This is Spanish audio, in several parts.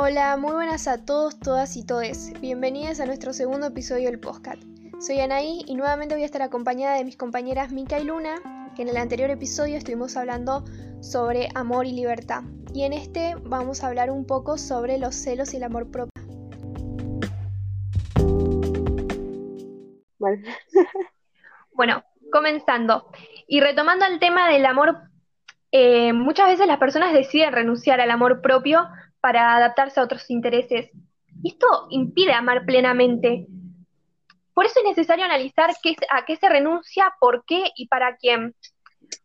Hola, muy buenas a todos, todas y todes. Bienvenidos a nuestro segundo episodio del podcast. Soy Anaí y nuevamente voy a estar acompañada de mis compañeras Mika y Luna, que en el anterior episodio estuvimos hablando sobre amor y libertad. Y en este vamos a hablar un poco sobre los celos y el amor propio. Bueno, comenzando. Y retomando el tema del amor, eh, muchas veces las personas deciden renunciar al amor propio para adaptarse a otros intereses. Y esto impide amar plenamente. Por eso es necesario analizar a qué se renuncia, por qué y para quién.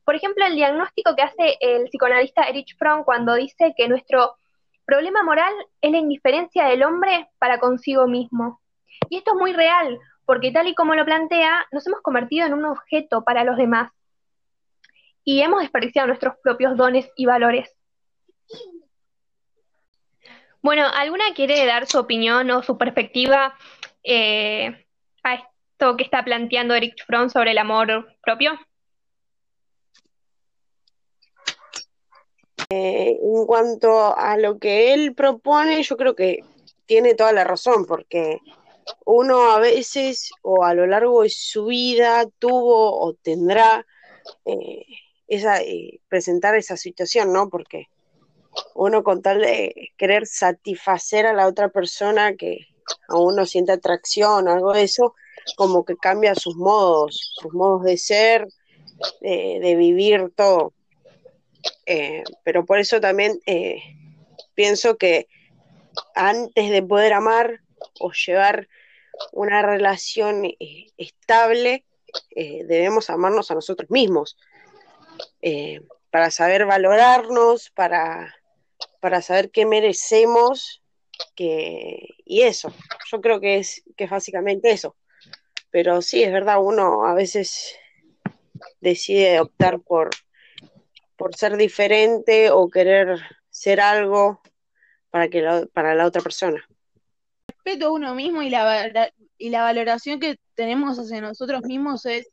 Por ejemplo, el diagnóstico que hace el psicoanalista Erich Fromm cuando dice que nuestro problema moral es la indiferencia del hombre para consigo mismo. Y esto es muy real, porque tal y como lo plantea, nos hemos convertido en un objeto para los demás y hemos desperdiciado nuestros propios dones y valores. Bueno, ¿alguna quiere dar su opinión o su perspectiva eh, a esto que está planteando Eric Fromm sobre el amor propio? Eh, en cuanto a lo que él propone, yo creo que tiene toda la razón, porque uno a veces o a lo largo de su vida tuvo o tendrá eh, esa, eh, presentar esa situación, ¿no? Porque uno con tal de querer satisfacer a la otra persona que a uno siente atracción, algo de eso, como que cambia sus modos, sus modos de ser, de, vivir todo. Eh, pero por eso también pienso que antes de poder amar o llevar una relación eh, estable, eh, debemos amarnos a nosotros mismos, eh, para saber valorarnos, para, para saber qué merecemos, que, y eso, yo creo que es, que es básicamente eso. Pero sí, es verdad, uno a veces decide optar por, por ser diferente o querer ser algo para, que para la otra persona respeto a uno mismo y la, y la valoración que tenemos hacia nosotros mismos es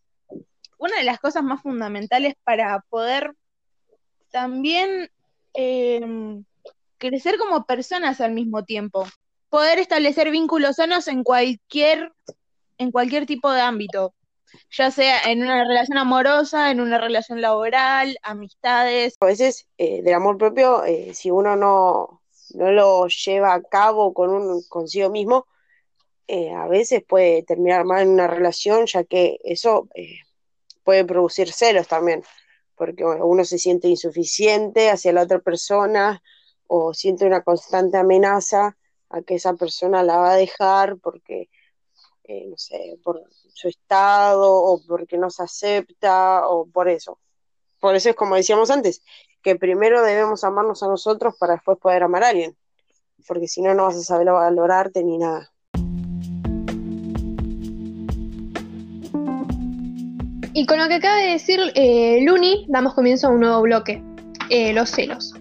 una de las cosas más fundamentales para poder también em, crecer como personas al mismo tiempo. Poder establecer vínculos sanos en cualquier, en cualquier tipo de ámbito, ya sea en una relación amorosa, en una relación laboral, amistades. A veces eh, del amor propio, eh, si uno no, no lo lleva a cabo con un consigo mismo, eh, a veces puede terminar mal en una relación, ya que eso puede producir celos también, porque uno se siente insuficiente hacia la otra persona o siente una constante amenaza a que esa persona la va a dejar porque, eh, no sé, por su estado o porque no se acepta o por eso. Por eso es como decíamos antes, que primero debemos amarnos a nosotros para después poder amar a alguien, porque si no, no vas a saber valorarte ni nada. Y con lo que acaba de decir eh, Luni, damos comienzo a un nuevo bloque, eh, los celos.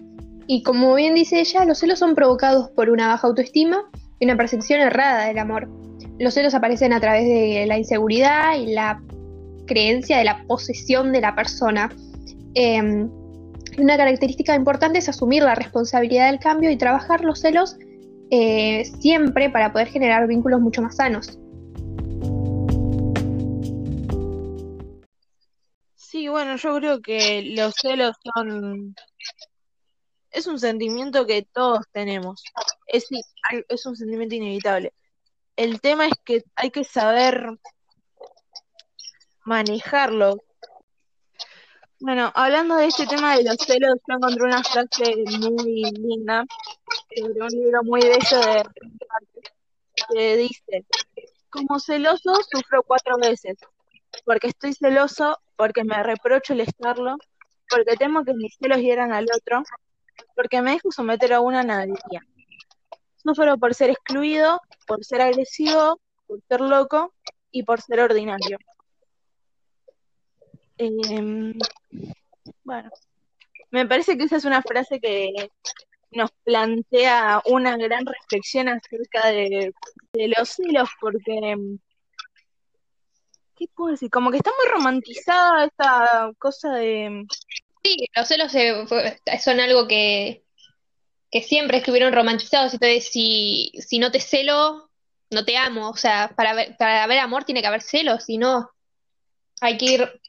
Y como bien dice ella, los celos son provocados por una baja autoestima y una percepción errada del amor. Los celos aparecen a través de la inseguridad y la creencia de la posesión de la persona. Em, una característica importante es asumir la responsabilidad del cambio y trabajar los celos eh, siempre para poder generar vínculos mucho más sanos. Sí, bueno, yo creo que los celos son... Es un sentimiento que todos tenemos. Es, es un sentimiento inevitable. El tema es que hay que saber manejarlo, bueno, hablando de este tema de los celos, yo encontré una frase muy linda sobre un libro muy bello de que dice, como celoso sufro cuatro veces, porque estoy celoso, porque me reprocho el estarlo, porque temo que mis celos hieran al otro, porque me dejo someter a una nadie. Sufro por ser excluido, por ser agresivo, por ser loco y por ser ordinario. Em, bueno, me parece que esa es una frase que nos plantea una gran reflexión acerca de, los celos, porque, em, ¿qué puedo decir? Como que está muy romantizada esta cosa de... Sí, los celos son algo que, que siempre estuvieron romantizados. Entonces, si, si no te celo, no te amo. O sea, para ver, para haber amor tiene que haber celos, si no, hay que ir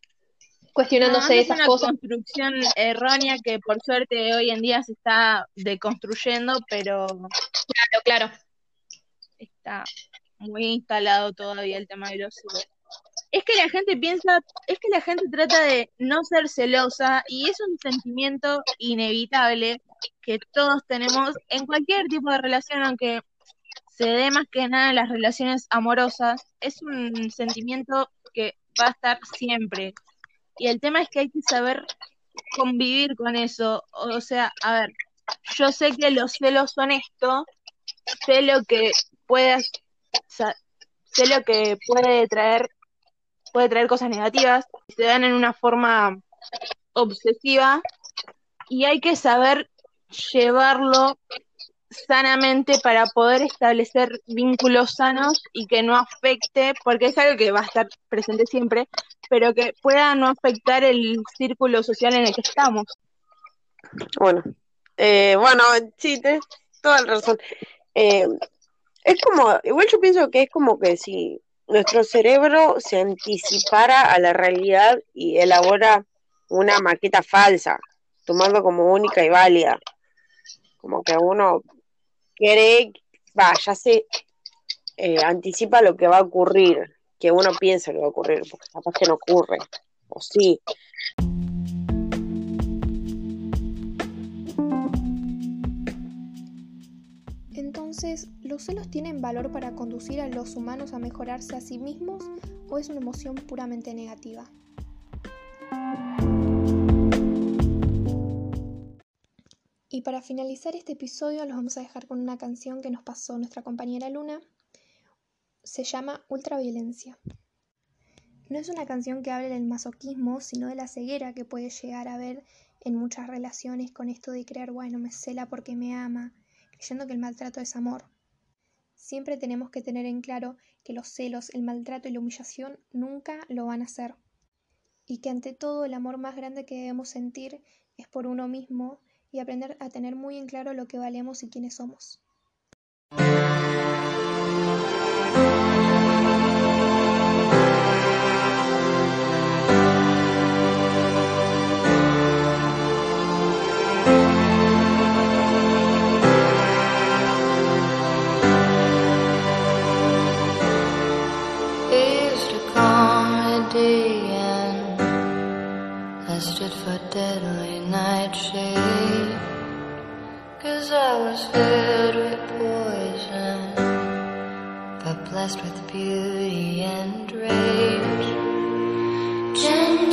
cuestionándose No, esas es una cosas. construcción errónea que por suerte hoy en día se está deconstruyendo, pero Claro, claro. está muy instalado todavía el tema de los celos. Es que la gente piensa, es que la gente trata de no ser celosa y es un sentimiento inevitable que todos tenemos en cualquier tipo de relación, aunque se dé más que nada en las relaciones amorosas, es un sentimiento que va a estar siempre. Y el tema es que hay que saber convivir con eso. O sea, a ver, yo sé que los celos son esto, sé lo que puedas, sa- sé lo que puede traer, puede traer cosas negativas, se dan en una forma obsesiva y hay que saber llevarlo sanamente para poder establecer vínculos sanos y que no afecte, porque es algo que va a estar presente siempre, pero que pueda no afectar el círculo social en el que estamos. Bueno, eh, bueno, sí, toda la razón. Eh, es como, igual yo pienso que es como que si nuestro cerebro se anticipara a la realidad y elabora una maqueta falsa, tomando como única y válida. Como que uno cree, va, ya se eh, anticipa lo que va a ocurrir, que uno piensa que va a ocurrir, porque capaz que no ocurre, o sí. Entonces, ¿los celos tienen valor para conducir a los humanos a mejorarse a sí mismos o es una emoción puramente negativa? Y para finalizar este episodio los vamos a dejar con una canción que nos pasó nuestra compañera Luna. Se llama Ultraviolencia. No es una canción que hable del masoquismo, sino de la ceguera que puede llegar a haber en muchas relaciones con esto de creer, bueno, me cela porque me ama, creyendo que el maltrato es amor. Siempre tenemos que tener en claro que los celos, el maltrato y la humillación nunca lo van a hacer. Y que ante todo el amor más grande que debemos sentir es por uno mismo y aprender a tener muy en claro lo que valemos y quiénes somos. Blessed with beauty and rage. Jen